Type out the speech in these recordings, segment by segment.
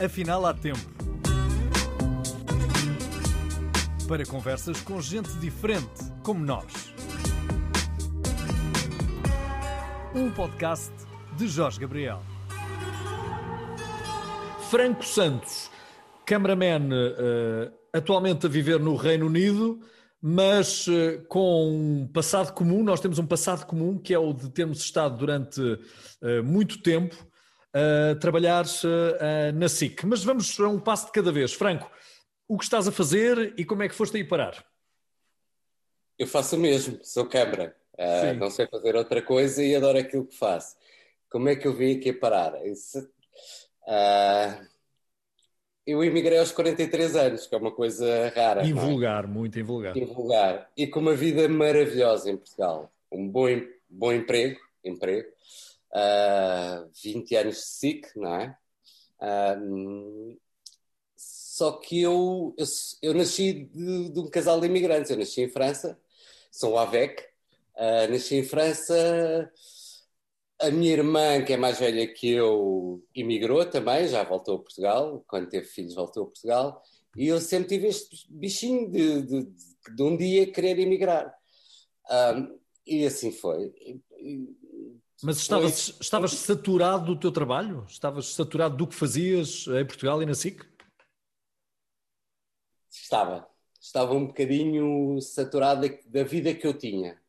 Afinal, há tempo. Para conversas com gente diferente, como nós. Um podcast de Jorge Gabriel. Franco Santos, cameraman uh, atualmente a viver no Reino Unido, mas uh, com um passado comum. Nós temos um passado comum que é o de termos estado durante uh, muito tempo a trabalhar na SIC. Mas vamos a um passo de cada vez. Franco, o que estás a fazer e como é que foste aí parar? Eu faço o mesmo, sou câmara. Uh, não sei fazer outra coisa e adoro aquilo que faço. Como é que eu vim aqui a parar? Isso, uh, eu emigrei aos 43 anos, que é uma coisa rara. Invulgar, é? muito invulgar. Invulgar. E com uma vida maravilhosa em Portugal. Um bom, bom emprego, emprego. Uh, 20 anos de SIC, não é? Uh, só que eu, eu, eu nasci de, de, um casal de imigrantes. Eu nasci em França, sou AVEC. Uh, nasci em França. A minha irmã, que é mais velha que eu, imigrou também, já voltou a Portugal. Quando teve filhos, voltou a Portugal. E eu sempre tive este bichinho de, de, de, um dia querer emigrar. e assim foi. Mas estavas, estavas saturado do teu trabalho? Estavas saturado do que fazias em Portugal e na SIC? Estava. Estava um bocadinho saturado da vida que eu tinha.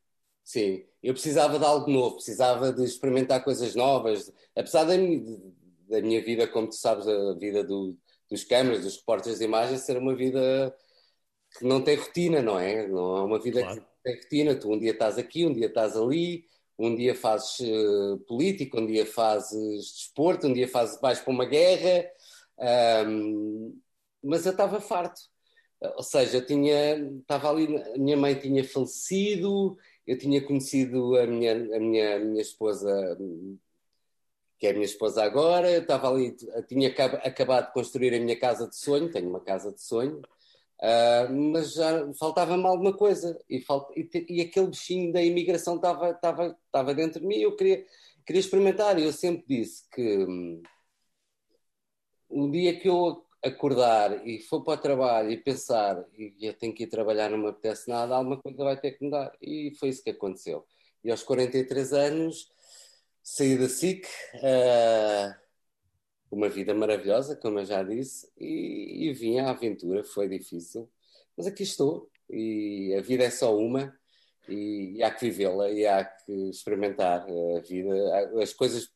Sim. Eu precisava de algo novo, precisava de experimentar coisas novas. Apesar da minha, da minha vida, como tu sabes, a vida do, dos câmaras, dos repórteres de imagens, ser uma vida que não tem rotina, não é? Não é uma vida claro. que tem rotina. Tu um dia estás aqui, um dia estás ali, um dia fazes uh, política, um dia fazes desporto, um dia fazes, vais para uma guerra, um, mas eu estava farto. Ou seja, eu tinha, estava ali, a minha mãe tinha falecido, eu tinha conhecido a minha, a minha, a minha esposa, que é a minha esposa agora, eu estava ali, tinha acabado de construir a minha casa de sonho, tenho uma casa de sonho, Uh, mas já faltava-me alguma coisa e, falt... e, e, aquele bichinho da imigração estava, dentro de mim e eu queria, queria experimentar. E eu sempre disse que um, dia que eu acordar e for para o trabalho e pensar e eu tenho que ir trabalhar, não me apetece nada, alguma coisa vai ter que mudar. E foi isso que aconteceu. E aos 43 anos saí da SIC. Uh, uma vida maravilhosa, como eu já disse, e, e vim à aventura, foi difícil, mas aqui estou, e a vida é só uma, e, e há que vivê-la, e há que experimentar a vida, as coisas,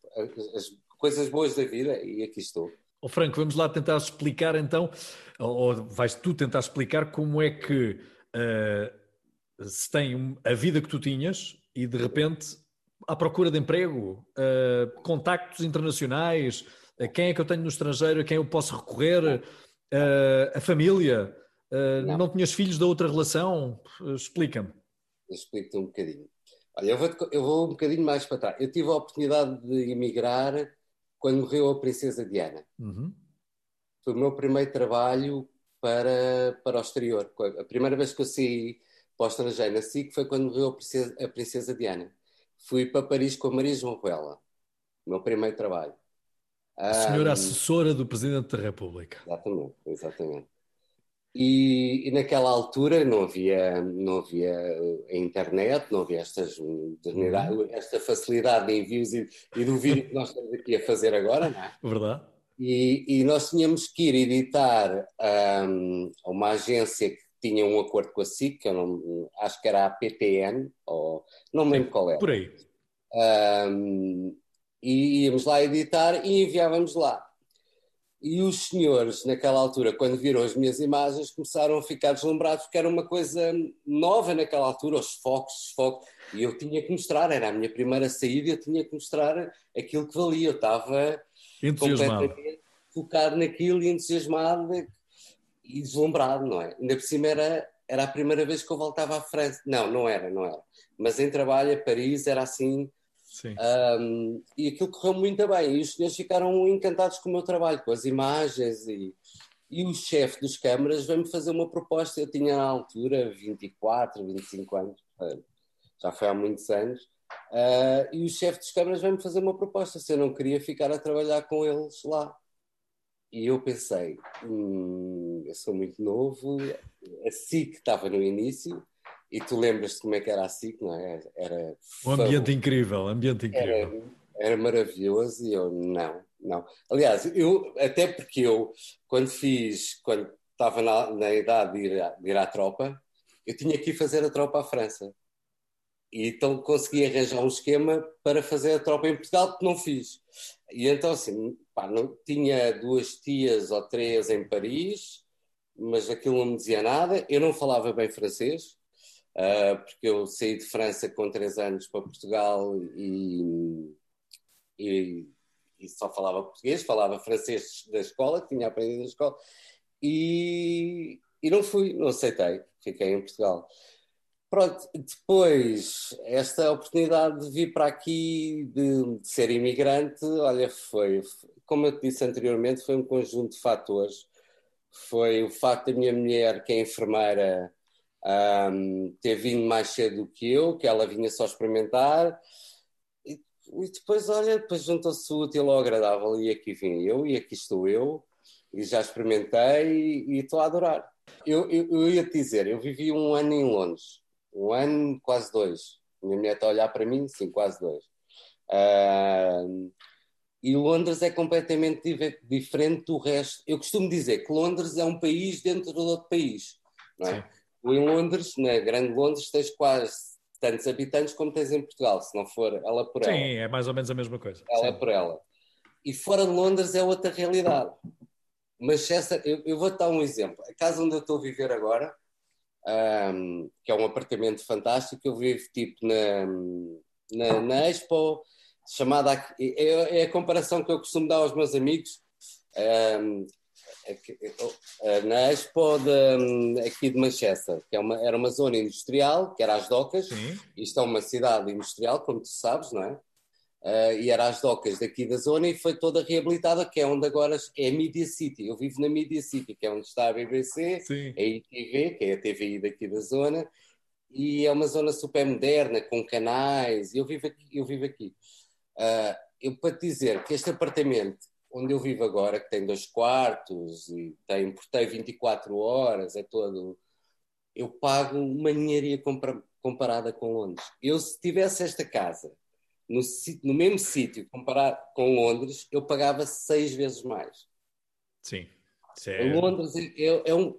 as coisas boas da vida, e aqui estou. Oh, Franco, vamos lá tentar explicar então, ou vais tu tentar explicar como é que uh, se tem a vida que tu tinhas e de repente à procura de emprego, uh, contactos internacionais, quem é que eu tenho no estrangeiro, a quem eu posso recorrer, uh, a família, uh, não. não tinhas filhos da outra relação? Explica-me. Explico-te um bocadinho. Olha, eu vou, eu vou um bocadinho mais para trás. Eu tive a oportunidade de emigrar quando morreu a Princesa Diana. Uhum. Foi o meu primeiro trabalho para, para o exterior. A primeira vez que eu saí para o estrangeiro na SIC foi quando morreu a Princesa, a Princesa Diana. Fui para Paris com a Maria João Ruela. O meu primeiro trabalho. A senhora um, assessora do Presidente da República. Exatamente, exatamente. E, e, naquela altura não havia, não havia a internet, não havia estas, uhum. esta facilidade de envios e, e do vídeo que nós estamos aqui a fazer agora, não é? Verdade. E, e nós tínhamos que ir editar um, a uma agência que tinha um acordo com a SIC, que eu não, acho que era a PTN, ou não me lembro qual era. Por aí. Um, e íamos lá editar e enviávamos lá. E os senhores, naquela altura, quando viram as minhas imagens, começaram a ficar deslumbrados porque era uma coisa nova naquela altura, os focos, os focos. E eu tinha que mostrar, era a minha primeira saída, eu tinha que mostrar aquilo que valia. Eu estava completamente focado naquilo e entusiasmado e deslumbrado, não é? Ainda por cima era, era a primeira vez que eu voltava à França. Não, não era, não era. Mas em trabalho a Paris era assim um, e aquilo correu muito bem. E os senhores ficaram encantados com o meu trabalho, com as imagens. E, e o chefe dos câmaras veio-me fazer uma proposta. Eu tinha na altura 24, 25 anos, já foi há muitos anos. Uh, e o chefe dos câmaras veio-me fazer uma proposta se eu não queria ficar a trabalhar com eles lá. E eu pensei, hum, eu sou muito novo, a SIC estava no início, e tu lembras-te como é que era a SIC, não é? Era um ambiente incrível, ambiente incrível. Era, era, maravilhoso e eu, não, não. Aliás, eu, até porque eu, quando fiz, quando estava na, na idade de ir, de ir à tropa, eu tinha que ir fazer a tropa à França. E então consegui arranjar um esquema para fazer a tropa em Portugal, que não fiz. E então, assim, pá, não, tinha duas tias ou três em Paris, mas aquilo não me dizia nada. Eu não falava bem francês, uh, porque eu saí de França com três anos para Portugal e, e, e, só falava português, falava francês da escola, tinha aprendido na escola, e, e não fui, não aceitei, fiquei em Portugal. Pronto, depois, esta oportunidade de vir para aqui, de, de, ser imigrante, olha, foi, como eu te disse anteriormente, foi um conjunto de fatores. Foi o facto da minha mulher, que é enfermeira, um, ter vindo mais cedo do que eu, que ela vinha só experimentar. E, e depois, olha, depois juntou-se o útil ao agradável e aqui vim eu e aqui estou eu e já experimentei e, estou a adorar. Eu, eu, eu ia te dizer, eu vivi um ano em Londres um ano, quase dois. Minha mulher está a olhar para mim, sim, quase dois. E Londres é completamente diferente do resto. Eu costumo dizer que Londres é um país dentro de outro país. Não é? Em Londres, na Grande Londres, tens quase tantos habitantes como tens em Portugal, se não for ela por ela. Sim, é mais ou menos a mesma coisa. Ela Sim. por ela. E fora de Londres é outra realidade. Manchester, eu, eu vou-te dar um exemplo. A casa onde eu estou a viver agora, um, que é um apartamento fantástico. Eu vivo tipo na, na, na Expo, chamada. É, é, a comparação que eu costumo dar aos meus amigos. Um, na Expo de, aqui de Manchester, que é uma, era uma zona industrial, que era as docas. Sim. Isto é uma cidade industrial, como tu sabes, não é? Uh, e era às docas daqui da zona e foi toda reabilitada, que é onde agora é Media City. Eu vivo na Media City, que é onde está a BBC, Sim. a ITV, que é a TVI daqui da zona, e é uma zona super moderna, com canais. Eu vivo aqui. Eu, vivo aqui. Uh, eu para te dizer que este apartamento onde eu vivo agora, que tem dois quartos e tem porteio 24 horas, é todo. Eu pago uma ninharia comparada com Londres. Eu, se tivesse esta casa no, no mesmo sítio, comparado com Londres, eu pagava seis vezes mais. Sim. É... Em Londres é, é, um.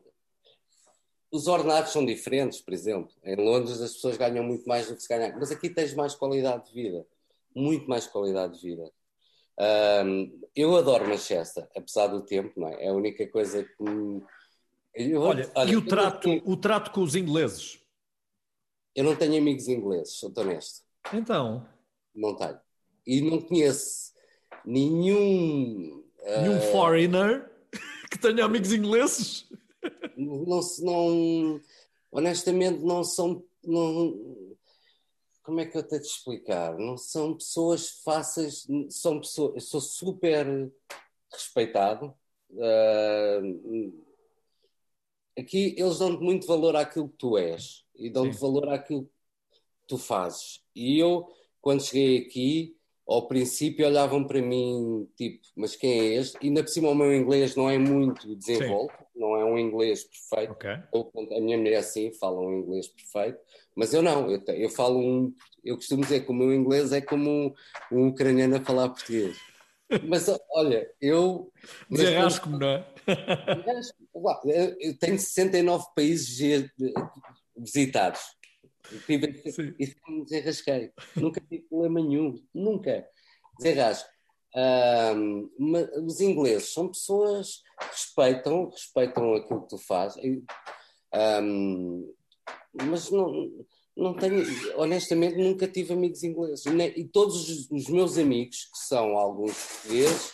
Os ordenados são diferentes, por exemplo. Em Londres as pessoas ganham muito mais do que se ganham. Mas aqui tens mais qualidade de vida. Muito mais qualidade de vida. Um, eu adoro Manchester, apesar do tempo, não é? É a única coisa que eu, olha, olha, e o trato, tenho... o trato com os ingleses? Eu não tenho amigos ingleses, sou honesto. Então? Não tenho. E não conheço nenhum. Nenhum uh, foreigner que tenha amigos ingleses? Não, não, honestamente, não são. Não, como é que eu tenho de explicar? Não são pessoas fáceis, são pessoas. Eu sou super respeitado. Uh, aqui eles dão-te muito valor àquilo que tu és e dão-te valor àquilo que tu fazes. E eu quando cheguei aqui, ao princípio olhavam para mim tipo, mas quem é este? E ainda por cima o meu inglês não é muito desenvolto, um inglês perfeito. Okay. Eu, a minha mulher sim fala um inglês perfeito, mas eu não, eu, eu falo um, eu costumo dizer que o meu inglês é como um, um ucraniano a falar português. Mas olha, eu. Desenrasco-me, não é? Eu tenho 69 países visitados. Tive, isso me desenrasquei. Nunca tive problema nenhum. Nunca. Desenrasco. Um, os ingleses são pessoas que respeitam, respeitam aquilo que tu fazes. Um, mas não, não tenho, honestamente, nunca tive amigos ingleses. E todos os, os meus amigos, que são alguns portugueses,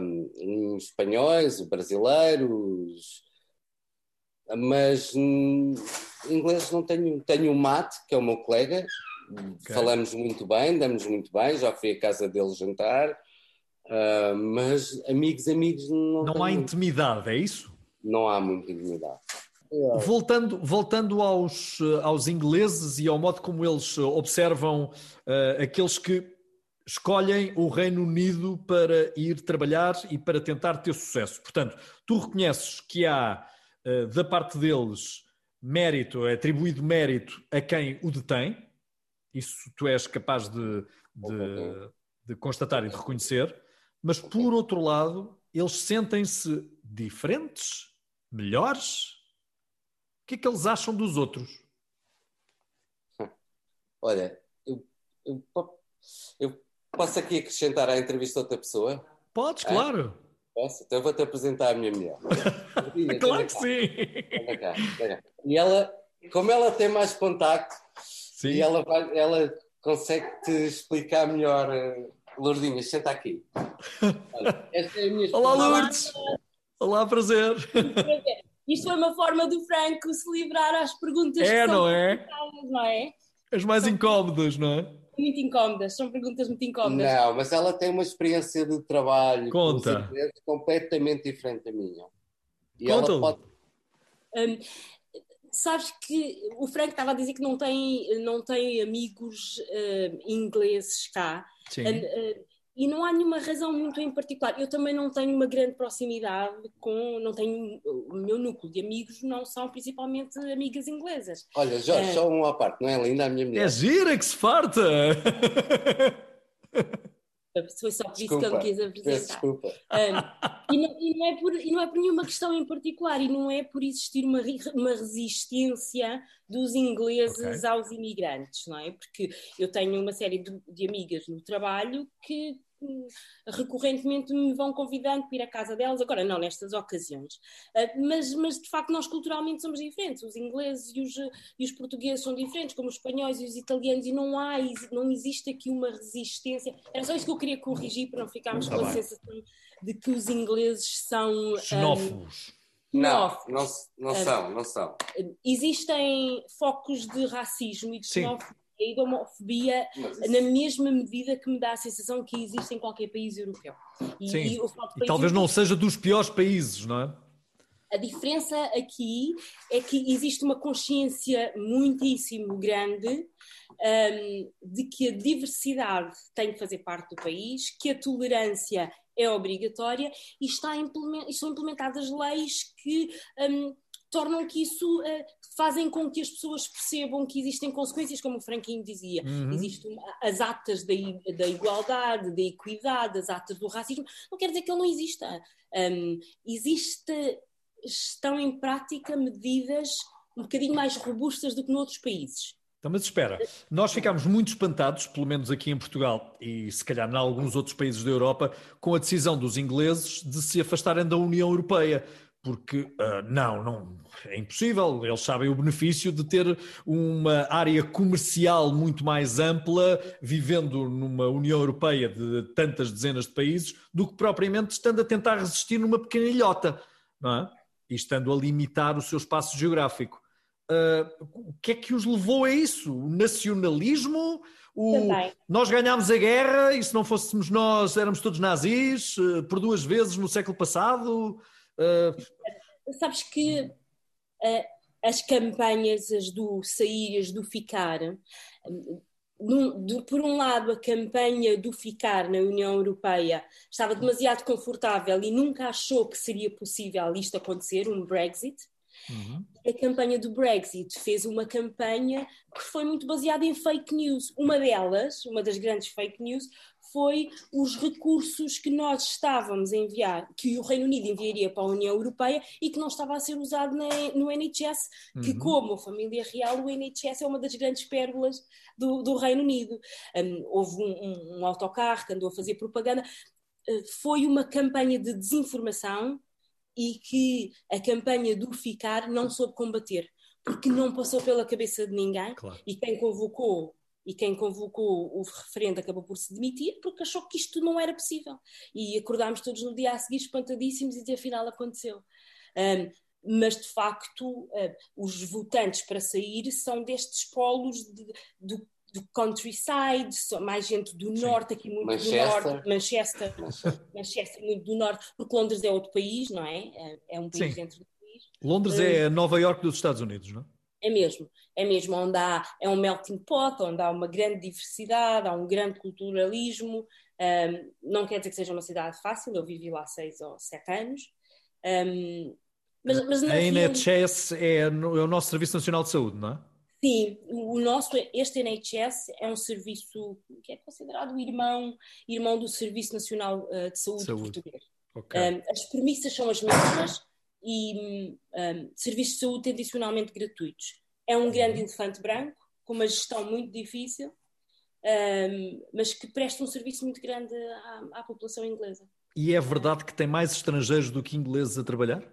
um, espanhóis, brasileiros, mas inglês não tenho. Tenho o Mate, que é o meu colega, okay. falamos muito bem, damos muito bem, já fui à casa dele jantar, uh, mas amigos, amigos não. Não há intimidade, é isso? Não há muita intimidade. Voltando, voltando aos, aos ingleses e ao modo como eles observam uh, aqueles que escolhem o Reino Unido para ir trabalhar e para tentar ter sucesso. Portanto, tu reconheces que há, uh, da parte deles, mérito, é atribuído mérito a quem o detém, isso tu és capaz de, de, de constatar e de reconhecer, mas por outro lado, eles sentem-se diferentes, melhores. O que é que eles acham dos outros? Olha, eu, eu, eu posso aqui acrescentar à entrevista outra pessoa? Podes, é? claro. Posso? Então vou-te apresentar a minha mulher. claro que sim. E ela, como ela tem mais contacto, sim. e ela, vai, ela consegue te explicar melhor. Eh, Lourdinha, senta aqui. Olha, esta é a minha Olá, Lourdes. Olá, prazer. Isto foi uma forma do Franco se livrar às perguntas é, que não é? não é? As mais incómodas, não é? Muito incómodas, são perguntas muito incómodas. Não, mas ela tem uma experiência de trabalho Conta. completamente diferente da minha. E Conta. ela pode. Um, sabes que o Frank estava a dizer que não tem, não tem amigos uh, ingleses cá. Sim. Uh, uh, e não há nenhuma razão muito em particular. Eu também não tenho uma grande proximidade com, não tenho o meu núcleo de amigos não são principalmente amigas inglesas. Olha, Jorge, é... só uma parte, não é linda a minha mulher? É gira que se farta! Foi só por isso que eu me quis apresentar. Desculpa. Um, e, não, e, não é por, e não é por nenhuma questão em particular, e não é por existir uma, uma resistência dos ingleses okay. aos imigrantes, não é? Porque eu tenho uma série de, de amigas no trabalho que recorrentemente me vão convidando para ir à casa delas, agora não nestas ocasiões, ah, mas, mas de facto nós culturalmente somos diferentes, os ingleses e os, e os portugueses são diferentes, como os espanhóis e os italianos, e não há, não existe aqui uma resistência, era só isso que eu queria corrigir para não ficarmos tá com a sensação de que os ingleses são... Ah, Xenófobos. Um, não, não, não são, não são. Existem focos de racismo e de xenofobia e da homofobia na mesma medida que me dá a sensação que existe em qualquer país europeu. E, Sim. e, e talvez não seja dos piores países, não é? A diferença aqui é que existe uma consciência muitíssimo grande um, de que a diversidade tem que fazer parte do país, que a tolerância é obrigatória e está implement, estão implementadas leis que um, tornam que isso uh, fazem com que as pessoas percebam que existem consequências, como o Franquinho dizia. Uhum. Existem as atas da, da, igualdade, da equidade, as atas do racismo. Não quer dizer que ele não exista. Um, existe, estão em prática medidas um bocadinho mais robustas do que noutros países. Então, mas espera, nós ficámos muito espantados, pelo menos aqui em Portugal e se calhar em alguns outros países da Europa, com a decisão dos ingleses de se afastarem da União Europeia porque uh, não, não, é impossível. Eles sabem o benefício de ter uma área comercial muito mais ampla, vivendo numa União Europeia de tantas dezenas de países, do que propriamente estando a tentar resistir numa pequena ilhota, não é? E estando a limitar o seu espaço geográfico. Uh, o que é que os levou a isso? O nacionalismo? O... Nós ganhámos a guerra e se não fôssemos nós éramos todos nazis uh, por duas vezes no século passado? Uh... Sabes que as campanhas, as do sair, as do ficar, por um lado, a campanha do ficar na União Europeia estava demasiado confortável e nunca achou que seria possível isto acontecer, um Brexit. Uhum. A campanha do Brexit fez uma campanha que foi muito baseada em fake news. Uma delas, uma das grandes fake news, foi os recursos que nós estávamos a enviar, que o Reino Unido enviaria para a União Europeia e que não estava a ser usado na, no NHS, uhum. que como a família real, o NHS é uma das grandes pérolas do, do Reino Unido. Um, houve um, um, um autocarro que andou a fazer propaganda. Uh, foi uma campanha de desinformação e que a campanha do ficar não soube combater, porque não passou pela cabeça de ninguém claro. e quem convocou e quem convocou o referendo acabou por se demitir porque achou que isto não era possível. E acordámos todos no dia a seguir espantadíssimos e afinal aconteceu. Um, mas de facto, uh, os votantes para sair são destes polos de, do, do countryside, mais gente do Sim. norte, aqui muito Manchester. do norte, Manchester, Manchester, muito do norte, porque Londres é outro país, não é? É, é um país Sim. dentro do país. Londres uh, é Nova York dos Estados Unidos, não é? É mesmo, é mesmo onde há, é um melting pot, onde há uma grande diversidade, há um grande culturalismo. Um, não quer dizer que seja uma cidade fácil, eu vivi lá seis ou sete anos. Um, mas, mas a NHS é, é, o nosso Serviço Nacional de Saúde, não é? Sim, o nosso, este NHS é um serviço que é considerado irmão, irmão do Serviço Nacional uh, de Saúde, Saúde. português. Okay. Um, as premissas são as mesmas e um, serviços de saúde tradicionalmente gratuitos. É um grande uhum. elefante branco, com uma gestão muito difícil, um, mas que presta um serviço muito grande à, à população inglesa. E é verdade que tem mais estrangeiros do que ingleses a trabalhar?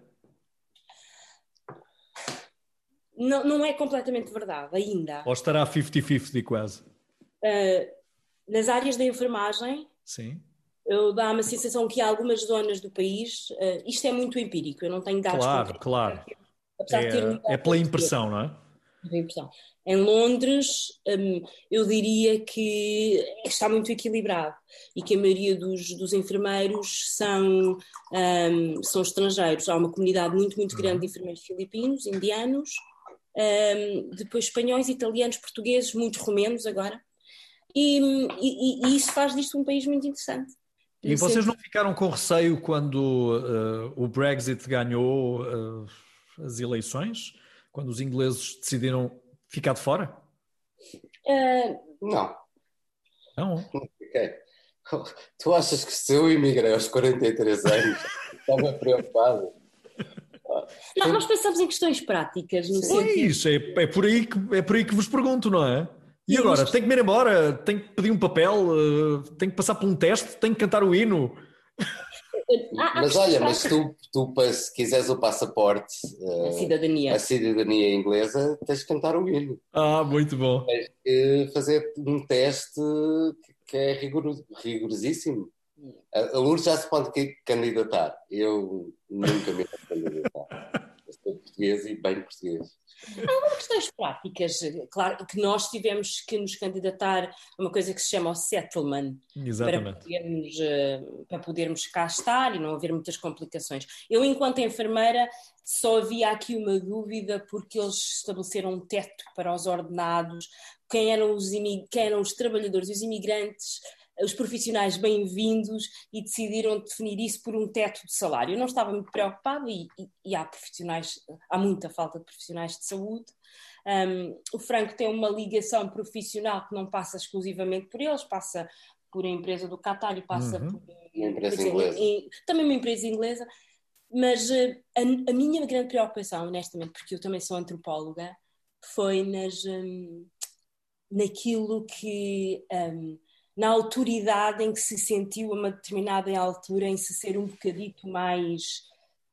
Não, não é completamente verdade ainda. Ou estará 50-50 quase? Uh, nas áreas da enfermagem, Sim. eu dá-me a sensação que há algumas zonas do país, uh, isto é muito empírico, eu não tenho dados Claro, claro. É, é pela impressão, não é? Impressão. Em Londres, um, eu diria que está muito equilibrado e que a maioria dos, dos enfermeiros são, um, são estrangeiros. Há uma comunidade muito, muito grande de uhum. enfermeiros filipinos, indianos, um, depois espanhóis, italianos, portugueses, muitos romenos agora. E, e, e, isso faz disto um país muito interessante. E vocês não ficaram com receio quando uh, o Brexit ganhou uh, as eleições? Quando os ingleses decidiram ficar de fora? Uh... Não. Não? Okay. Tu achas que se eu imigrei aos 43 anos estava preocupado? Não, nós pensamos em questões práticas. No Sim, é isso, é, é, por aí que, é por aí que vos pergunto, não é? E agora, tenho que me ir embora, tenho que pedir um papel, uh, tenho que passar por um teste, tenho que cantar o hino. mas olha, mas tu, tu se quiseres o passaporte, uh, a cidadania, a cidadania inglesa, tens que cantar o hino. Ah, muito bom. Tens que fazer um teste que é rigorosíssimo. A Lourdes já se pode candidatar. Eu nunca me vou candidatar. Eu sou português e bem português. Há questões práticas. Claro que nós tivemos que nos candidatar a uma coisa que se chama o settlement. Exatamente. Para podermos, eh, para podermos cá estar e não haver muitas complicações. Eu, enquanto enfermeira, só havia aqui uma dúvida porque eles estabeleceram um teto para os ordenados, quem eram os, quem eram os trabalhadores e os imigrantes os profissionais bem-vindos e decidiram definir isso por um teto de salário. Eu não estava muito preocupado e, e, e há profissionais, há muita falta de profissionais de saúde. Um, o Franco tem uma ligação profissional que não passa exclusivamente por eles, passa por a empresa do Qatar e passa uhum. por uma empresa inglesa. E, também uma empresa inglesa. Mas uh, a, a, minha grande preocupação, honestamente, porque eu também sou antropóloga, foi nas, um, naquilo que um, na autoridade em que se sentiu a uma determinada altura em se ser um bocadito mais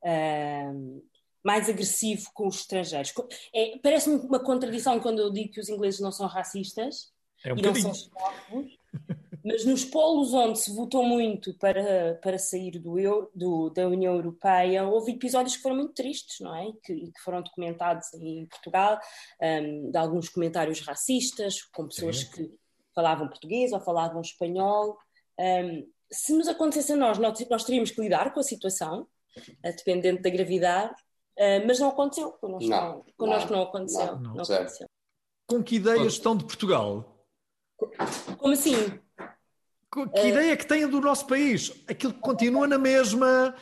uh, mais agressivo com os estrangeiros. É, Parece-me uma contradição quando eu digo que os ingleses não são racistas é um e não são xenófobos, mas nos polos onde se votou muito para, para sair do, do, da União Europeia, houve episódios que foram muito tristes, não é? Que, que foram documentados em Portugal, um, de alguns comentários racistas, com pessoas Sim. que falavam português ou falavam espanhol. Um, se nos acontecesse a nós, nós, teríamos que lidar com a situação, uh, dependendo da gravidade, uh, mas não aconteceu. Connosco não, não, connosco não, não aconteceu. Não, não aconteceu. Com que ideias estão de Portugal? Como assim? Que uh, ideia que têm do nosso país? Aquilo que continua na mesma,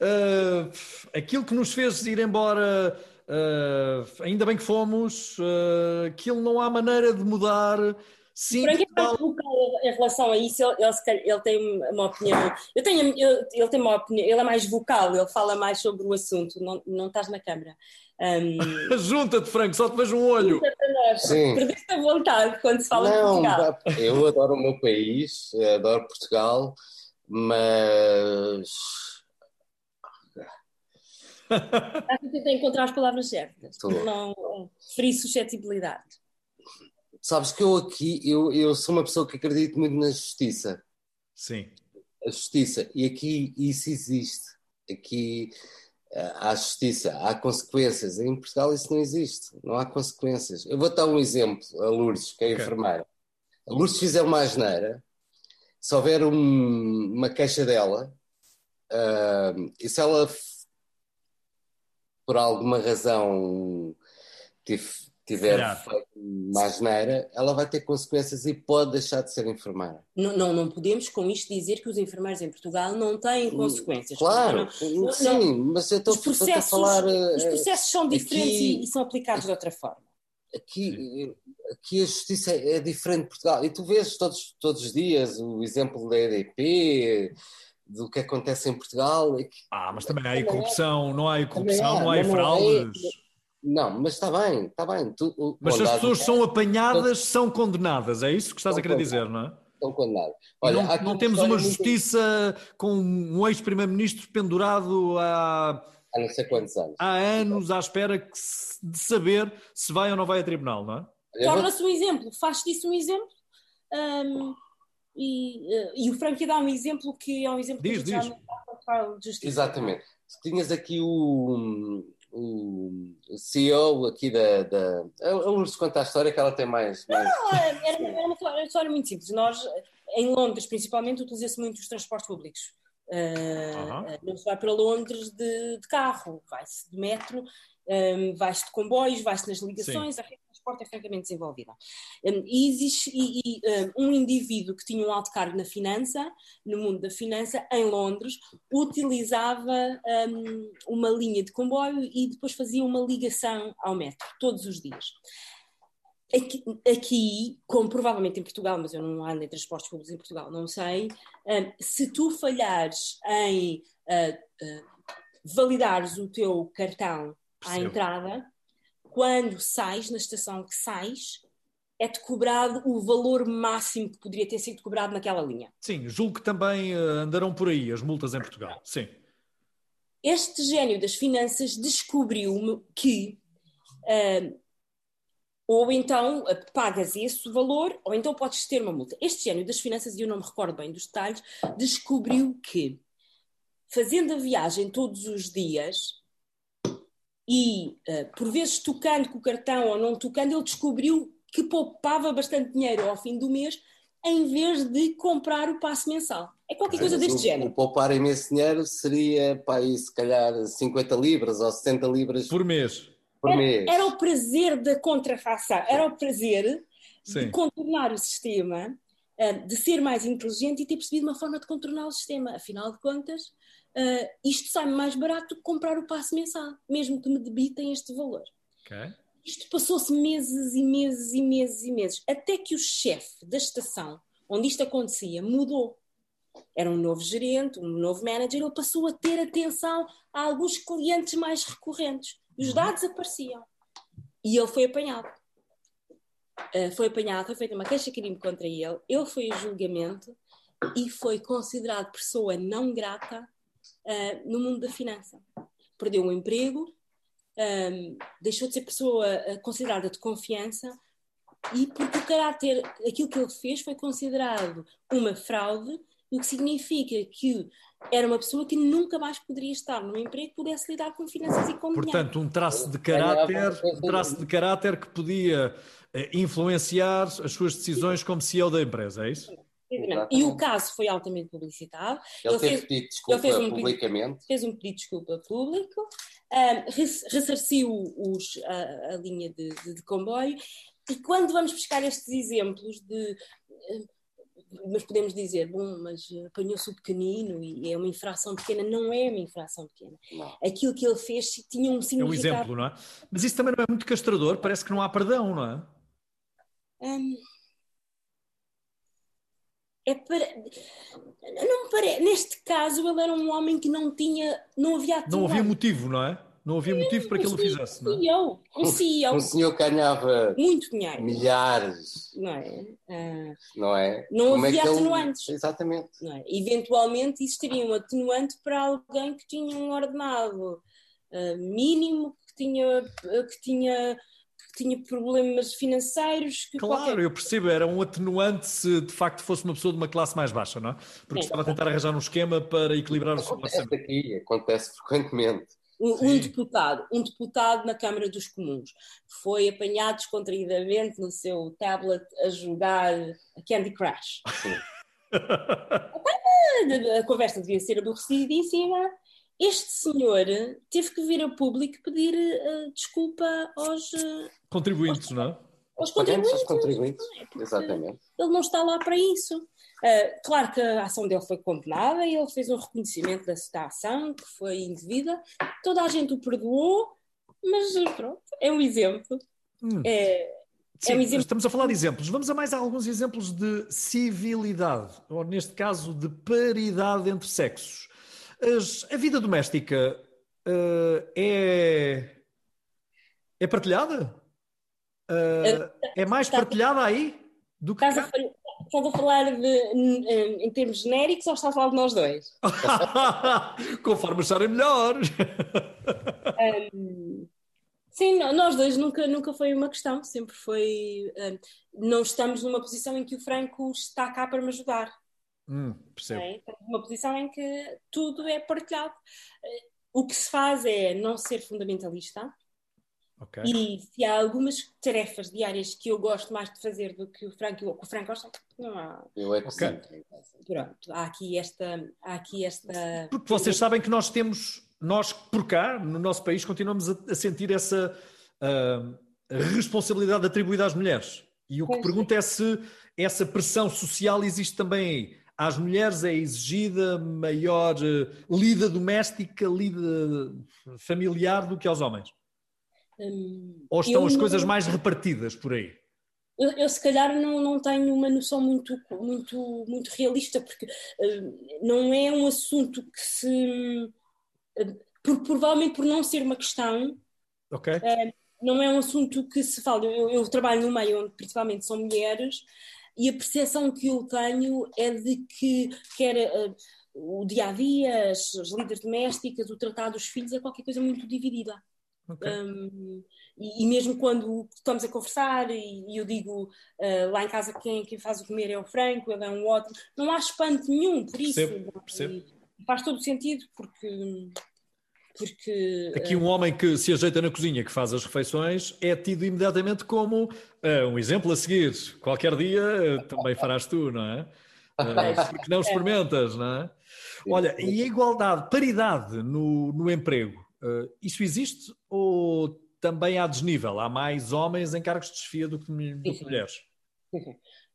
uh, aquilo que nos fez ir embora, uh, ainda bem que fomos, aquilo não há maneira de mudar. Sim, Frank é mais vocal em relação a isso, ele, ele, ele, tem uma opinião. Eu tenho, eu, ele tem uma opinião, ele é mais vocal, ele fala mais sobre o assunto, não, não estás na câmara. Um... Junta-te, Franco, só te vejo um olho. Perdeste a vontade quando se fala não, de Portugal. Eu adoro o meu país, adoro Portugal, mas. Acho que tentar encontrar as palavras certas. Não ferir suscetibilidade. Sabes que eu aqui, eu, eu sou uma pessoa que acredito muito na justiça. Sim. A justiça. E aqui isso existe. Aqui uh, há justiça, há consequências. Em Portugal isso não existe. Não há consequências. Eu vou dar um exemplo a Lourdes, que é okay. enfermeira. A Lourdes fizer uma asneira, se houver um, uma queixa dela, uh, e se ela por alguma razão tive tiver feito uma asneira, ela vai ter consequências e pode deixar de ser enfermeira. Não, não, não podemos com isto dizer que os enfermeiros em Portugal não têm hum, consequências. Claro, não, sim, não, mas eu estou a falar. Os eh, processos são diferentes aqui, e, são aplicados de outra forma. Aqui, aqui a justiça é, é diferente de Portugal. E tu vês todos, todos os dias o exemplo da EDP, do que acontece em Portugal. É que, ah, mas também há aí corrupção, não há corrupção, não há fraudes. Não, mas está bem, está bem. Tu, mas se as pessoas são apanhadas, são condenadas, é isso que estás a querer dizer, não é? Estão condenadas. Olha, não, não temos uma justiça muito... com um ex-primeiro-ministro pendurado há... Há não sei quantos anos. Há anos à espera de saber se vai ou não vai a tribunal, não é? Torna-se um exemplo, faz disso um exemplo. Um, e, uh, e o Frank dá um exemplo que é um exemplo diz, que diz. Já Exatamente. Tinhas aqui o o CEO aqui da. da a Lourdes conta a história que ela tem mais. mais... Não, era, era, uma, história muito simples. Nós, em Londres, principalmente, utiliza-se muito os transportes públicos. Uh, Não se vai para Londres de, de carro, vai-se de metro, um, vai-se de comboios, vai-se nas ligações, Sim. Transporte é francamente desenvolvida. Um, e existe e, e, um, um indivíduo que tinha um alto cargo na finança, no mundo da finança, em Londres, utilizava uma linha de comboio e depois fazia uma ligação ao metro, todos os dias. Aqui, aqui, como provavelmente em Portugal, mas eu não ando em transportes públicos em Portugal, não sei, se tu falhares em uh, uh, validares o teu cartão à entrada, quando sais, na estação que sais, é-te cobrado o valor máximo que poderia ter sido cobrado naquela linha. Sim, julgo que também uh, andarão por aí as multas em Portugal. Sim. Este gênio das finanças descobriu-me que uh, ou então uh, pagas esse valor, ou então podes ter uma multa. Este gênio das finanças, e eu não me recordo bem dos detalhes, descobriu que, fazendo a viagem todos os dias, e uh, por vezes tocando com o cartão ou não tocando, ele descobriu que poupava bastante dinheiro ao fim do mês em vez de comprar o passe mensal. É qualquer coisa deste o, género. O poupar imenso dinheiro seria, pá, aí, se calhar 50 libras ou 60 libras por mês. Por era, mês. era o prazer da contrafação, era o prazer Sim. de contornar o sistema, eh, de ser mais inteligente e ter percebido uma forma de contornar o sistema. Afinal de contas, uh, isto sai-me mais barato do que comprar o passe mensal, mesmo que me debitem este valor. Okay. Isto passou-se meses e meses e meses e meses, até que o chefe da estação onde isto acontecia mudou. Era um novo gerente, um novo manager, ele passou a ter atenção a alguns clientes mais recorrentes. Os uhum. dados apareciam. E ele foi apanhado. Uh, foi apanhado, foi feita uma queixa-crime contra ele, ele foi a julgamento e foi considerado pessoa não grata uh, no mundo da finança. Perdeu o emprego, um, deixou de ser pessoa uh, considerada de confiança e porque o caráter, aquilo que ele fez foi considerado uma fraude, o que significa que era uma pessoa que nunca mais poderia estar num emprego que pudesse lidar com finanças e com Portanto, um traço de caráter, um traço de caráter que podia eh, influenciar as suas decisões como CEO da empresa, é isso? E o caso foi altamente publicitado. Ele, ele fez, pedido desculpa ele fez um publicamente. Pedido, fez um pedido de desculpa público, um, ressarciu os, a, a linha de, de, de, comboio. E quando vamos buscar estes exemplos de. Mas podemos dizer, bom, mas apanhou-se o pequenino e é uma infração pequena. Não é uma infração pequena. Não. Aquilo que ele fez tinha um significado. É um exemplo, não é? Mas isso também não é muito castrador, parece que não há perdão, não é? Um, é para. Não pare... Neste caso, ele era um homem que não tinha. Não havia Não havia motivo, não é? Não havia motivo para que ele o fizesse, não é? CEO, um CEO. Um senhor ganhava muito dinheiro. Milhares. Não é? Uh, não é? Não Como havia é atenuantes. Ele... Exatamente. Não é? Eventualmente existiria um atenuante para alguém que tinha um ordenado uh, mínimo, que tinha, que tinha tinha problemas financeiros. Que claro, qualquer... eu percebo, era um atenuante se de facto fosse uma pessoa de uma classe mais baixa, não é? Porque estava a tentar arranjar um esquema para equilibrar o seu orçamento. Aqui, acontece frequentemente. Um, um, deputado, um deputado na Câmara dos Comuns foi apanhado descontraídamente no seu tablet a jogar Candy Crush. Sim. a conversa devia ser aborrecidíssima este senhor teve que vir a público pedir uh, desculpa aos uh, contribuintes, aos, não é? Aos contribuintes. Aos contribuintes. É? Exatamente. Ele não está lá para isso. Uh, claro que a ação dele foi condenada e ele fez um reconhecimento da, da ação, que foi indevida. Toda a gente o perdoou, mas pronto, é um exemplo. Hum. É, Sim, é um exemplo... Estamos a falar de exemplos. Vamos a mais alguns exemplos de civilidade, ou neste caso de paridade entre sexos. As, a vida doméstica uh, é, é partilhada? Uh, é mais partilhada aí do que. Estás, a, estás a falar de, em, termos genéricos ou estás a falar de nós dois? Conforme acharem melhor. um, sim, nós dois nunca, nunca foi uma questão, sempre foi. Um, não estamos numa posição em que o Franco está cá para me ajudar. Hum, percebo. É? Uma posição em que tudo é partilhado. O que se faz é não ser fundamentalista. Okay. E se há algumas tarefas diárias que eu gosto mais de fazer do que o Franco, o Franco gosta, não há. Eu é que okay. Pronto, há aqui esta. Há aqui esta... Porque vocês sabem que nós temos, nós por cá, no nosso país, continuamos a, a sentir essa uh, responsabilidade atribuída às mulheres. E o que pois pergunto é. é se essa pressão social existe também aí às mulheres é exigida maior uh, lida doméstica, lida familiar do que aos homens? Hum, Ou estão as coisas mais repartidas por aí? Eu, eu, se calhar não, não tenho uma noção muito, muito, muito realista, porque uh, não é um assunto que se. Uh, por, provavelmente por não ser uma questão. Ok. não é um assunto que se fala. Eu, eu trabalho no meio onde principalmente são mulheres e a percepção que eu tenho é de que quer uh, o dia a dia, as, as líderes domésticas, o tratar dos filhos é qualquer coisa muito dividida. Okay. Um, e, e, mesmo quando estamos a conversar e, e eu digo uh, lá em casa quem, quem faz o comer é o Franco, ele é um ótimo, não há espanto nenhum por isso. Percebo, percebo. faz todo o sentido porque porque, Aqui um homem que se ajeita na cozinha, que faz as refeições, é tido imediatamente como uh, um exemplo a seguir. Qualquer dia uh, também farás tu, não é? Uh, porque não experimentas, não é? Olha, e a igualdade, paridade no, no emprego, isso existe ou também há desnível? Há mais homens em cargos de desfia do que, do que mulheres?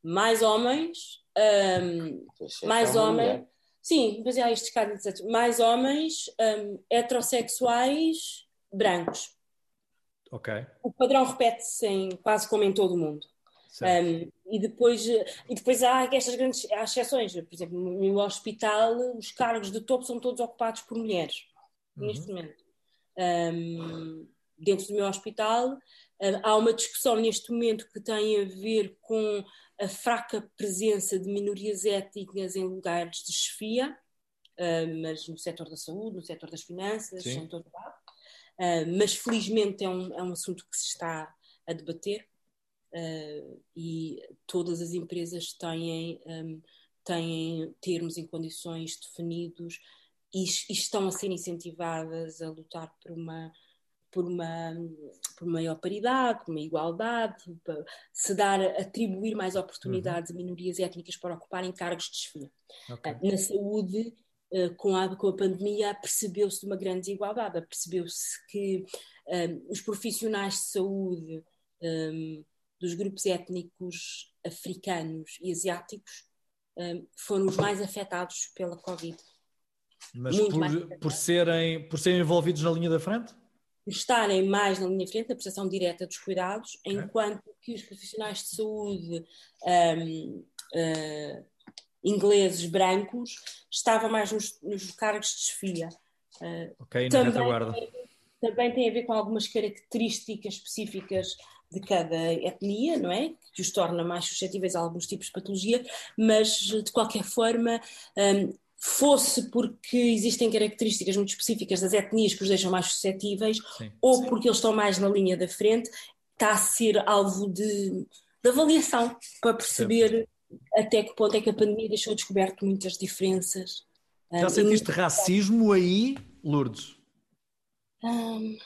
Mais homens, um, mais homens Sim, baseado estes casos, mais homens um, heterossexuais brancos. Ok. O padrão repete-se quase como em todo o mundo. Um, e, depois, e depois há estas grandes há exceções. Por exemplo, no hospital, os cargos de topo são todos ocupados por mulheres, uhum. neste momento. Um, dentro do meu hospital, há uma discussão neste momento que tem a ver com a fraca presença de minorias étnicas em lugares de chefia, uh, mas no setor da saúde, no setor das finanças, em todo lado. Uh, mas felizmente é um, é um assunto que se está a debater e todas as empresas têm, um, têm termos e condições definidos e, e estão a ser incentivadas a lutar por uma por uma, por maior paridade, por uma igualdade, se dar, atribuir mais oportunidades uhum. a minorias étnicas para ocuparem cargos de desfile. Okay. Na saúde, eh, com a, com a pandemia, percebeu-se uma grande desigualdade, percebeu-se que um, eh, os profissionais de saúde um, dos grupos étnicos africanos e asiáticos um, foram os mais afetados pela Covid. Mas por, por, serem, por serem envolvidos na linha da frente? Estarem mais na linha frente da prestação direta dos cuidados, enquanto que os profissionais de saúde um, uh, eh, ingleses brancos estavam mais nos, nos cargos de desfia. Uh, ok, na retaguarda. Também tem a ver com algumas características específicas de cada etnia, não é? Que os torna mais suscetíveis a alguns tipos de patologia, mas de qualquer forma um, fosse porque existem características muito específicas das etnias que os deixam mais suscetíveis, sim, ou sim. porque eles estão mais na linha da frente, está a ser alvo de, de avaliação para perceber sim. até que ponto é que a pandemia deixou descoberto muitas diferenças. Já um, sentiste racismo aí, Lourdes? Um...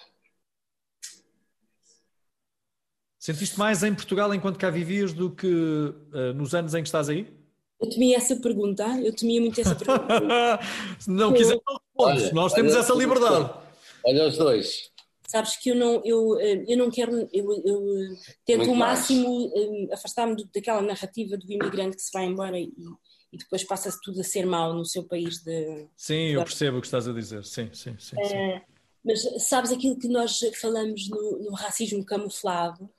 Sentiste mais em Portugal enquanto cá vivias do que uh, nos anos em que estás aí? Eu temia essa pergunta, eu temia muito essa pergunta. Se não quiser, não Nós temos essa liberdade. Olha os dois. Sabes que eu não, eu, eh, eu não quero, eu, eu tento muito o máximo eh, afastar-me daquela narrativa do imigrante que se vai embora e, e depois passa-se tudo a ser mau no seu país de. Sim, eu percebo o que estás a dizer. Sim, sim, sim. sim. Mas sabes aquilo que nós falamos no, no racismo camuflado?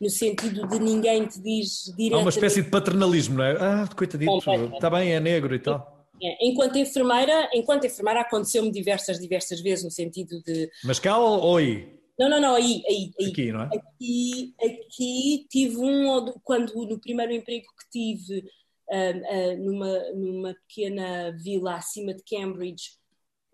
No sentido de ninguém te diz diretamente... Há uma espécie de paternalismo, não é? Ah, coitadito, está bem, é negro e tal. É. Enquanto enfermeira, enquanto enfermeira aconteceu-me diversas, diversas vezes no sentido de... Mas cá ou, ou aí? Não, não, não, aí, aí, aí. Aqui, não é? Aqui, aqui tive um, quando no primeiro emprego que tive uh, uh, numa, numa pequena vila acima de Cambridge,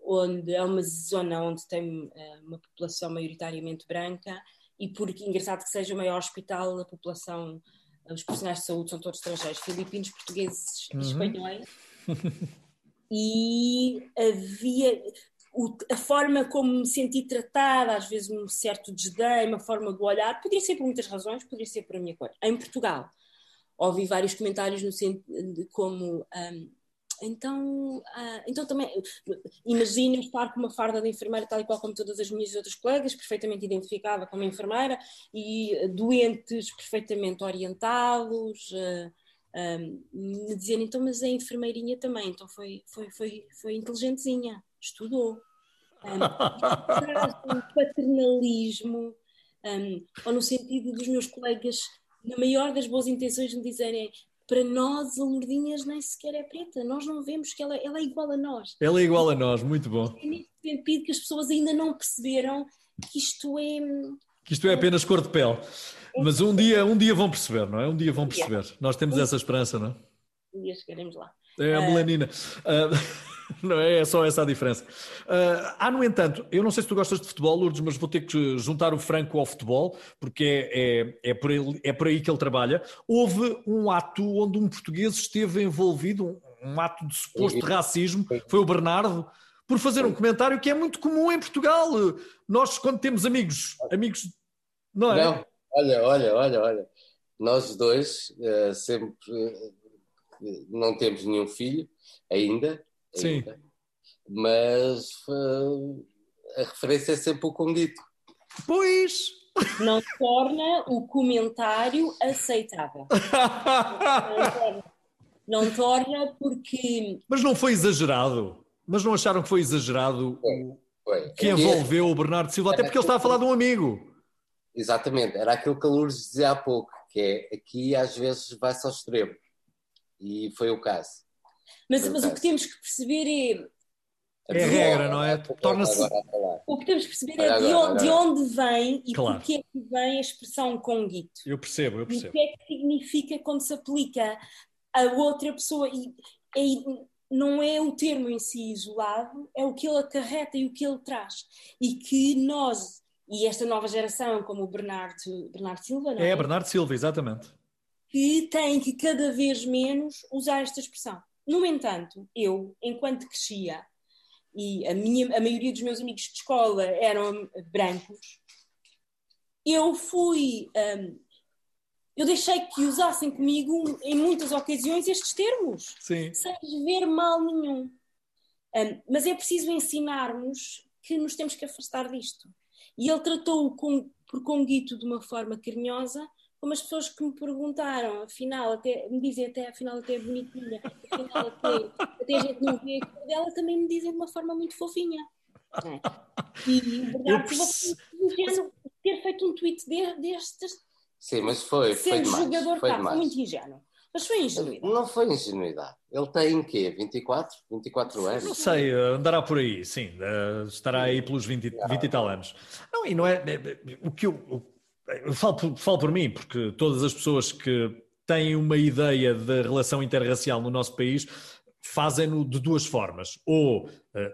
onde é uma zona onde tem uh, uma população maioritariamente branca, e porque engraçado que seja o maior hospital, a população, os profissionais de saúde são todos estrangeiros, filipinos, portugueses e uhum. espanhóis. e havia o, a forma como me senti tratada, às vezes um certo desdém, uma forma de olhar, poderia ser por muitas razões, poderia ser por a minha cor. Em Portugal, ouvi vários comentários no sentido de como um, então, ah, então também imagina estar com uma farda de enfermeira tal e qual como todas as minhas outras colegas, perfeitamente identificada como enfermeira e doentes perfeitamente orientados, ah, me dizendo então, mas é enfermeirinha também, então foi, foi, foi, foi inteligentezinha, estudou. Um paternalismo, um, ou no sentido dos meus colegas, na maior das boas intenções, me dizerem para nós a Lourdinhas nem sequer é preta, nós não vemos que ela, ela é igual a nós. Ela é igual a nós, muito bom. É nesse sentido que as pessoas ainda não perceberam que isto é. Que isto é apenas cor de pele. Mas um dia, um dia vão perceber, não é? Um dia vão perceber. Nós temos essa esperança, não é? Um dia chegaremos lá. É a melanina. Uh... Não é, é só essa a diferença. Uh, há, no entanto, eu não sei se tu gostas de futebol, Lourdes, mas vou ter que juntar o Franco ao futebol, porque é, é, é, por, ele, é por aí que ele trabalha. Houve um ato onde um português esteve envolvido, um, um ato de suposto racismo, foi o Bernardo, por fazer um comentário que é muito comum em Portugal. Nós, quando temos amigos, amigos, não é? Não, olha, olha, olha, olha. Nós dois uh, sempre uh, não temos nenhum filho ainda, Sim. Mas uh, a referência é sempre o Conguito. Pois! Não torna o comentário aceitável. não, torna, não torna porque. Mas não foi exagerado. Mas não acharam que foi exagerado foi, foi. que envolveu o Bernardo Silva, até porque ele estava a falar de um amigo. Exatamente, era aquilo que a Lourdes dizia há pouco, que é aqui às vezes vai-se ao extremo. E foi o caso. Mas, mas o que temos que perceber é. É a regra, não é? Torna-se. O que temos que perceber é de onde, de onde vem e claro. porquê é que vem a expressão conguito. Eu percebo, eu percebo. E o que é que significa quando se aplica a outra pessoa. E, e não é o termo em si isolado, é o que ele acarreta e o que ele traz. E que nós, e esta nova geração, como o Bernardo, Bernardo Silva, não é? É, Bernardo Silva, exatamente. Que tem que cada vez menos usar esta expressão. No entanto, eu, enquanto crescia, e a, minha, a maioria dos meus amigos de escola eram brancos, eu fui. Um, eu deixei que usassem comigo, em muitas ocasiões, estes termos, Sim. sem ver mal nenhum. Um, mas é preciso ensinarmos que nos temos que afastar disto. E ele tratou-o com, por Conguito de uma forma carinhosa, como as pessoas que me perguntaram, afinal, até, me dizem até, afinal, até é bonitinha, afinal, até, até a gente não vê a cor dela, também me dizem de uma forma muito fofinha. É? E, verdade, perce... ingênuo ter feito um tweet de, destes. Sim, mas foi, foi demais. jogador, foi, tá, demais. foi muito ingênuo. Mas foi ingenuidade. Não foi ingenuidade. Ele tem o quê? 24? 24 anos? Não sei, andará por aí, sim. Estará aí pelos 20, 20 e tal anos. Não, e não é. é, é o que eu, eu falo, por, falo por mim, porque todas as pessoas que têm uma ideia da relação interracial no nosso país fazem-no de duas formas. Ou uh,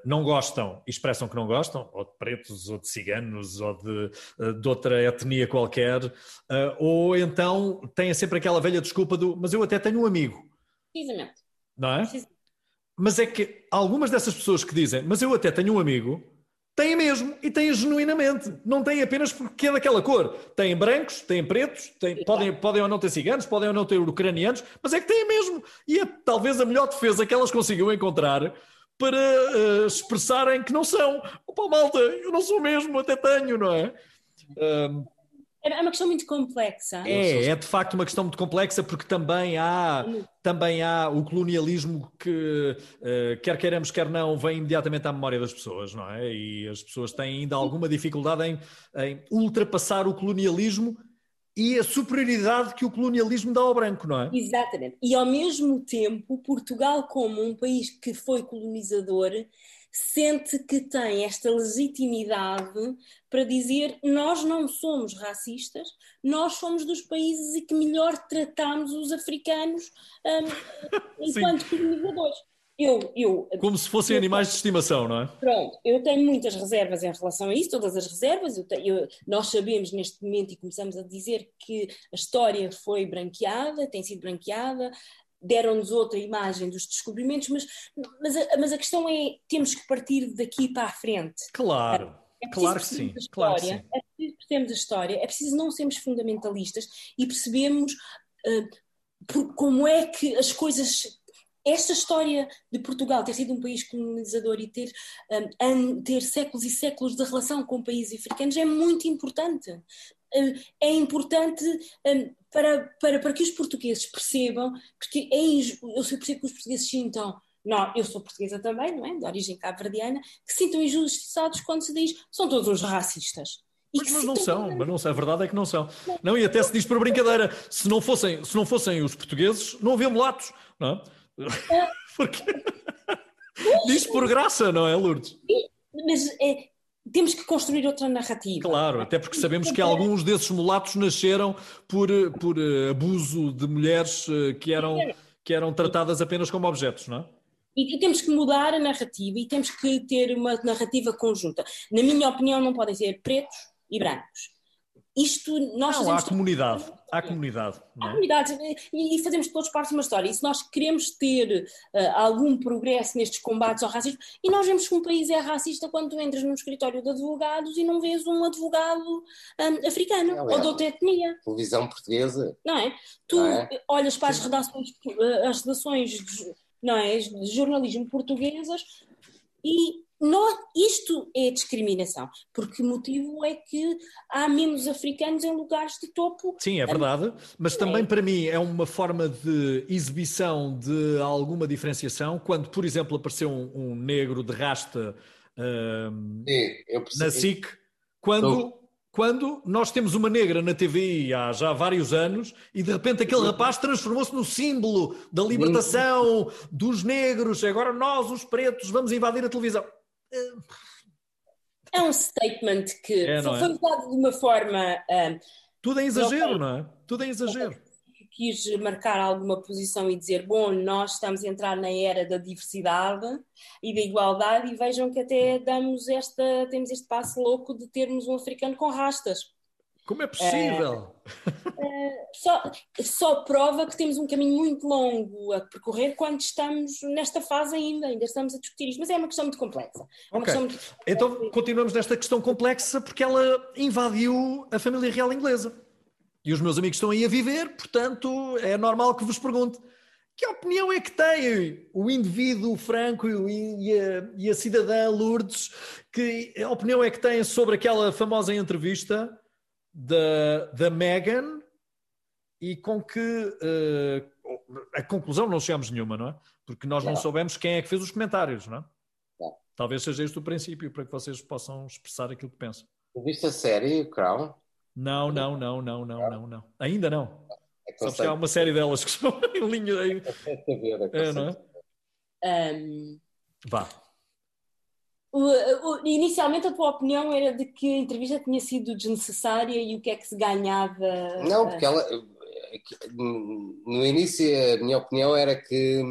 não gostam e expressam que não gostam, ou de pretos, ou de ciganos, ou de, uh, de outra etnia qualquer, uh, ou então têm sempre aquela velha desculpa do mas eu até tenho um amigo. Precisamente. Não é? Precisamente. Mas é que algumas dessas pessoas que dizem mas eu até tenho um amigo têm mesmo e têm genuinamente. Não têm apenas porque é daquela cor. Têm brancos, têm pretos, têm, podem, podem ou não ter ciganos, podem ou não ter ucranianos, mas é que têm mesmo. E é talvez a melhor defesa que elas consigam encontrar para uh, expressarem que não são. Opa, malta, eu não sou mesmo, até tenho, não é? Uh, é uma questão muito complexa. É, é de facto uma questão muito complexa porque também há, também há o colonialismo que, uh, quer queiramos, quer não, vem imediatamente à memória das pessoas, não é? E as pessoas têm ainda alguma dificuldade em, em ultrapassar o colonialismo e a superioridade que o colonialismo dá ao branco, não é? Exatamente. E ao mesmo tempo, Portugal, como um país que foi colonizador, sente que tem esta legitimidade para dizer nós não somos racistas, nós somos dos países e que melhor tratamos os africanos um, enquanto colonizadores. Eu, eu, Como se fossem eu, animais de estimação, não é? Pronto, eu tenho muitas reservas em relação a isso, todas as reservas. Tenho, nós sabemos neste momento e começamos a dizer que a história foi branqueada, tem sido branqueada, deram-nos outra imagem dos descobrimentos, mas, mas, a, mas a questão é: temos que partir daqui para a frente. Claro, é claro que sim. História, claro que sim. É preciso percebermos a história, é preciso não sermos fundamentalistas e percebemos uh, por, como é que as coisas. Esta história de Portugal ter sido um país colonizador e ter, um, ter séculos e séculos de relação com países africanos é muito importante. Uh, é importante um, para, para, para que os portugueses percebam, porque é, eu percebo que os portugueses sintam, não, eu sou portuguesa também, não é? De origem cabo-verdiana, que sintam injustiçados quando se diz são todos os racistas. Mas, mas não são, mas não são, a verdade é que não são. Não. não, e até se diz por brincadeira, se não fossem, se não fossem os portugueses, não havia mulatos, não é? é. Porque... diz por graça, não é, Lourdes? Mas é, temos que construir outra narrativa. Claro, até porque sabemos que alguns desses mulatos nasceram por, por eh, abuso de mulheres eh, que eram, que eram tratadas apenas como objetos, não é? E temos que mudar a narrativa e temos que ter uma narrativa conjunta. Na minha opinião, não podem ser pretos e brancos isto nós não, há comunidade, há comunidade. Há é? comunidade e, fazemos todos parte de uma história. E se nós queremos ter uh, algum progresso nestes combates ao racismo, e nós vemos que um país é racista quando tu entras num escritório de advogados e não vês um advogado um, africano não, é. ou de outra etnia. Televisão portuguesa. Não é? Tu não é? olhas para as redações, eh, as redações não é, de jornalismo portuguesas e nós, isto é discriminação, porque o motivo é que há menos africanos em lugares de topo. Sim, é verdade, mas também para mim é uma forma de exibição de alguma diferenciação. Quando, por exemplo, apareceu um, um negro de rasta uh, Sim, na SIC, quando, quando nós temos uma negra na TV há já vários anos e de repente aquele rapaz transformou-se no símbolo da libertação dos negros, agora nós, os pretos, vamos invadir a televisão é um statement que é, foi, é? usado de uma forma. Uh, Tudo é exagero, não, é? Tudo é exagero. Quis marcar alguma posição e dizer: bom, nós estamos a entrar na era da diversidade e da igualdade, e vejam que até damos esta, temos este passo louco de termos um africano com rastas. Como é possível? Uh, só, só, prova que temos um caminho muito longo a percorrer quando estamos nesta fase ainda, ainda estamos a discutir isto, mas é uma questão muito complexa. É okay. muito... Então continuamos nesta questão complexa porque ela invadiu a família real inglesa. E os meus amigos estão aí a viver, portanto é normal que vos pergunte que opinião é que tem o indivíduo Franco e a, e a cidadã Lourdes? Que opinião é que têm sobre aquela famosa entrevista da, da Meghan e com que uh, a conclusão não chegamos nenhuma, não é? Porque nós não, não soubemos quem é que fez os comentários, não é? Não. Talvez seja este o princípio para que vocês possam expressar aquilo que pensam. Viste a série Crown? Não, não, não, não, não, não, não. Ainda não. É Sabes que há uma série delas que estão em linha aí. É, é, não é? Um... Vá. O, o, inicialmente a tua opinião era de que a entrevista tinha sido desnecessária e o que é que se ganhava? Não, porque ela no início a minha opinião era que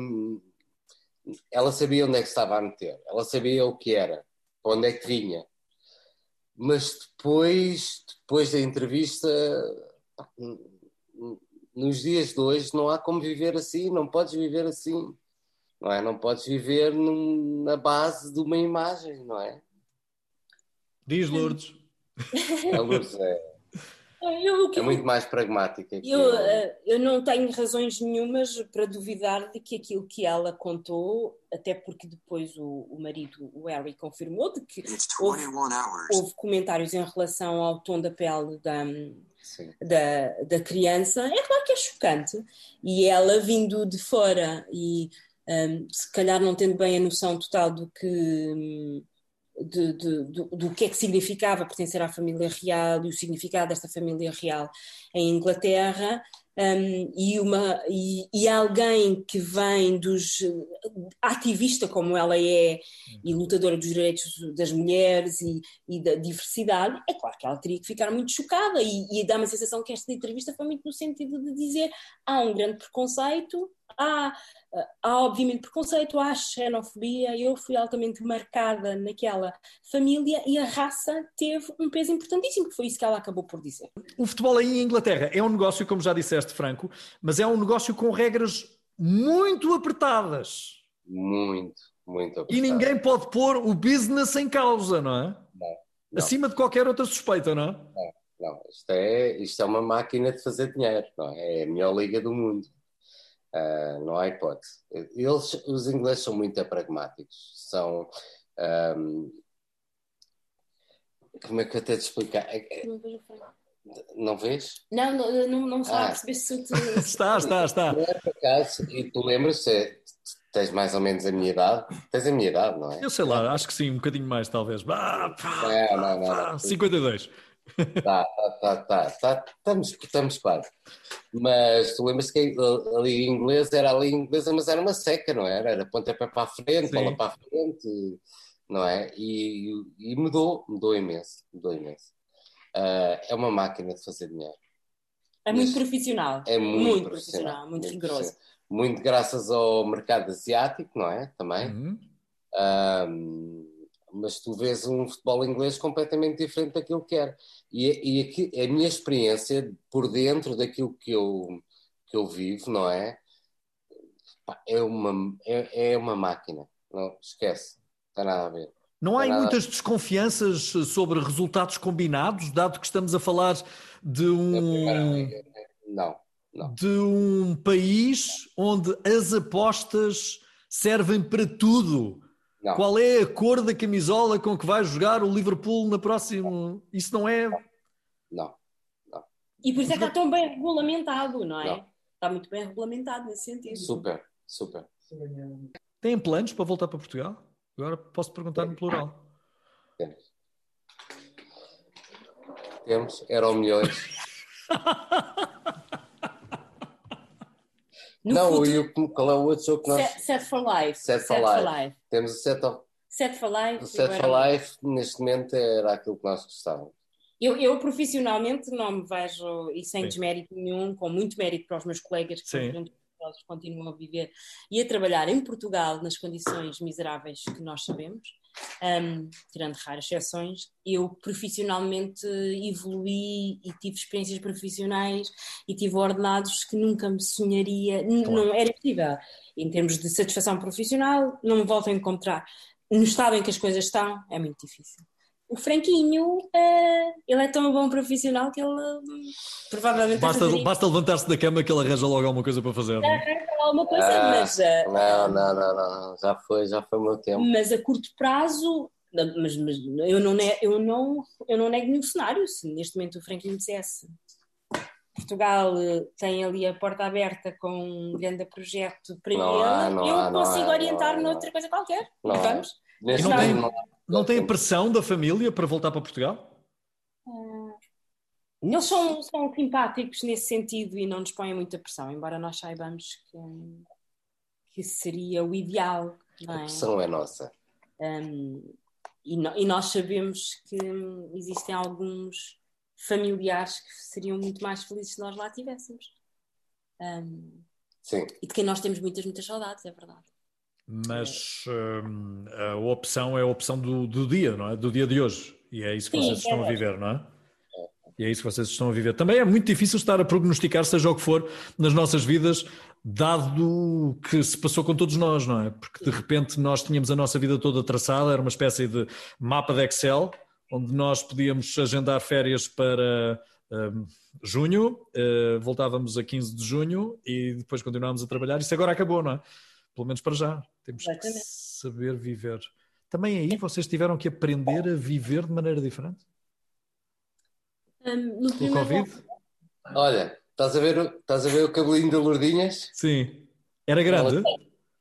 ela sabia onde é que estava a meter, ela sabia o que era, onde é que vinha. Mas depois, depois da entrevista, nos dias de hoje não há como viver assim, não podes viver assim não é? Não podes viver num, na base de uma imagem, não é? Diz Lourdes. A Lourdes é, eu, é muito mais pragmática. Eu, eu... Eh, eu não tenho razões nenhumas para duvidar de que aquilo que ela contou, até porque depois o, o marido, o Harry, confirmou de que houve, houve, comentários em relação ao tom da pele da, da, da criança. É claro que é chocante. E ela vindo de fora e um, se calhar não tendo bem a noção total do que. De, de, do, do, que é que significava pertencer à família real e o significado desta família real em Inglaterra, um, e, uma, e, e, alguém que vem dos. ativista como ela é, e lutadora dos direitos das mulheres e, e da diversidade, é claro que ela teria que ficar muito chocada, e, e dá uma sensação que esta entrevista foi muito no sentido de dizer há um grande preconceito, há há obviamente preconceito, há xenofobia, eu fui altamente marcada naquela família e a raça teve um peso importantíssimo, que foi isso que ela acabou por dizer. O futebol aí em Inglaterra é um negócio, como já disseste, Franco, mas é um negócio com regras muito apertadas. Muito, muito apertadas. E ninguém pode pôr o business em causa, não é? Não. não. Acima de qualquer outra suspeita, não é? Não, não. Isto, é, isto é uma máquina de fazer dinheiro, não é? É a melhor liga do mundo. Uh, não há hipótese. Eles, os ingleses são muito pragmáticos. São. Um, como é que eu até te explicar? É não vejo Não vês? Não, não, não, não está ah. a perceber se tu... está, está, está. Não é por acaso, e tu lembras-te, tens mais ou menos a minha idade? Tens a minha idade, não é? Eu sei lá, acho que sim, um bocadinho mais talvez. Ah, pá, não, não, não, não. 52. Tá, tá, tá, tá, tá, estamos, estamos quase. Mas tu lembras que ali em inglês era ali em inglesa, mas era uma seca, não era? Era pontapé para a frente, bola para a frente, não é? E, e mudou, mudou imenso, mudou imenso. Uh, é uma máquina de fazer dinheiro. É muito profissional. É muito, muito profissional, muito, muito rigoroso. Muito graças ao mercado asiático, não é? Também. Mas tu vês um futebol inglês completamente diferente daquilo que era. E, e aqui, a minha experiência por dentro daquilo que eu, que eu vivo, não é? É uma, é, é uma máquina. Não, esquece. Não tem nada a ver. Não há muitas desconfianças sobre resultados combinados, dado que estamos a falar de um. Não, não. De um país onde as apostas servem para tudo não. Qual é a cor da camisola com que vai jogar o Liverpool na próxima? Isso não é. Não. não. E por isso é que está tão bem regulamentado, não é? Não. Está muito bem regulamentado nesse sentido. Super, super. Têm planos para voltar para Portugal? Agora posso perguntar no plural. Temos. Temos, eram milhões. No não, futuro, e o, qual é o outro jogo que nós. Set, set for Life. Set for, set life. for life. Temos o Set, of... set for Life. O Set for Life, neste momento, era aquilo que nós gostávamos. Eu, eu, profissionalmente não me vejo, e sem Sim. desmérito nenhum, com muito mérito para os meus colegas que Sim. continuam a viver e a trabalhar em Portugal nas condições miseráveis que nós sabemos, um, tirando raras exceções, eu profissionalmente evolui e tive experiências profissionais e tive ordenados que nunca me sonharia, claro. não era possível. Em termos de satisfação profissional, não me volto a encontrar. No estado em que as coisas estão, é muito difícil o Franquinho, uh, ele é tão bom profissional que ele provavelmente. Basta, basta levantar-se da cama que ele arranja logo alguma coisa para fazer. Não? É? Arranja alguma coisa, ah, mas. Uh, não, não, não, não, já foi, já foi o meu tempo. Mas a curto prazo, mas, mas eu, não nego, eu, não, eu não nego nenhum cenário. Se neste momento o Franquinho dissesse Portugal tem ali a porta aberta com um grande projeto para não ele, há, eu há, consigo orientar noutra coisa qualquer. Não vamos? Neste não, tem, não tem a pressão da família para voltar para Portugal? Uh, eles são, são simpáticos nesse sentido e não nos põem muita pressão, embora nós saibamos que, que seria o ideal. É? A pressão é nossa. Um, e, no, e, nós sabemos que existem alguns familiares que seriam muito mais felizes se nós lá estivéssemos. Um, Sim. E de quem nós temos muitas, muitas saudades, é verdade mas hum, a opção é a opção do, do, dia, não é? Do dia de hoje. E é isso que Sim, vocês estão a viver, não é? E é isso que vocês estão a viver. Também é muito difícil estar a prognosticar, seja o que for, nas nossas vidas, dado o que se passou com todos nós, não é? Porque de repente nós tínhamos a nossa vida toda traçada, era uma espécie de mapa de Excel, onde nós podíamos agendar férias para um, junho, uh, voltávamos a 15 de junho e depois continuámos a trabalhar. Isso agora acabou, não é? Pelo menos para já. Temos que saber viver. Também aí vocês tiveram que aprender a viver de maneira diferente? Um, no primeiro Covid? Olha, estás a, ver, estás a ver o cabelinho da Lourdinhas? Sim. Era grande?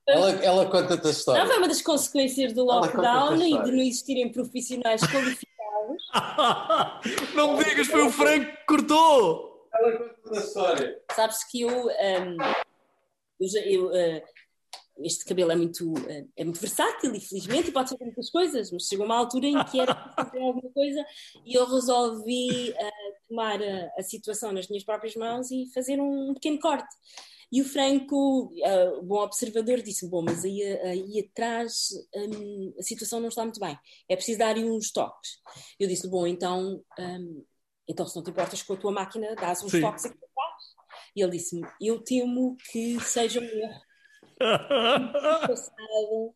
Ela, ela, ela conta-te a história. Não, foi uma das consequências do lockdown e de não existirem profissionais qualificados. não me digas, foi o Franco que cortou! Ela conta-te a história. Sabes que eu. Um, eu, eu uh, este cabelo é muito, é muito versátil e felizmente pode fazer muitas coisas, mas chegou uma altura em que era fazer alguma coisa e eu resolvi uh, tomar a, a, situação nas minhas próprias mãos e fazer um pequeno corte. E o Franco, uh, bom observador, disse: Bom, mas aí, aí atrás um, a situação não está muito bem, é preciso dar-lhe uns toques. Eu disse: Bom, então, um, então se não te importas com a tua máquina, dás uns Sim. toques aqui atrás. E ele disse-me: Eu temo que seja um erro passado, uh,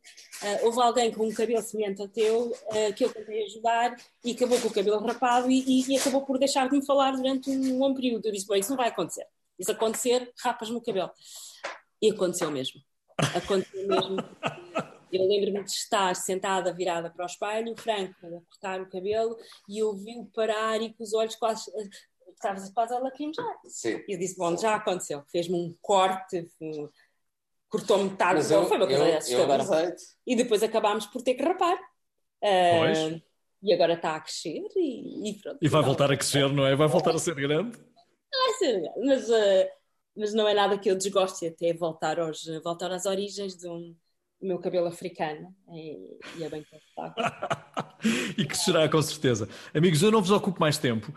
houve alguém com um cabelo semelhante ao teu uh, que eu tentei ajudar e acabou com o cabelo rapado e, e, acabou por deixar de me falar durante um bom período. Eu disse: Bom, isso não vai acontecer. Isso acontecer, rapas-me o cabelo. E aconteceu mesmo. Aconteceu mesmo. Eu lembro-me de estar sentada, virada para o espelho, Franco a cortar o cabelo e eu vi-o parar e com os olhos quase. Estava quase a lacrimejar. Sim. E eu disse: Bom, já aconteceu. Fez-me um corte, cortou metade do foi uma coisa assustadora. E depois acabámos por ter que rapar. Uh, e agora está a crescer e, e pronto. E vai voltar a crescer, não é? Vai voltar a ser grande? Vai ser grande, mas, uh, mas não é nada que eu desgoste, até voltar, aos, voltar às origens do meu cabelo africano. E, e é bem confortável. e que será, com certeza. Amigos, eu não vos ocupo mais tempo.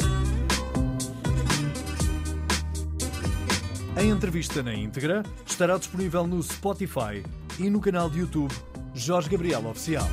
A entrevista na íntegra estará disponível no Spotify e no canal de YouTube Jorge Gabriel Oficial.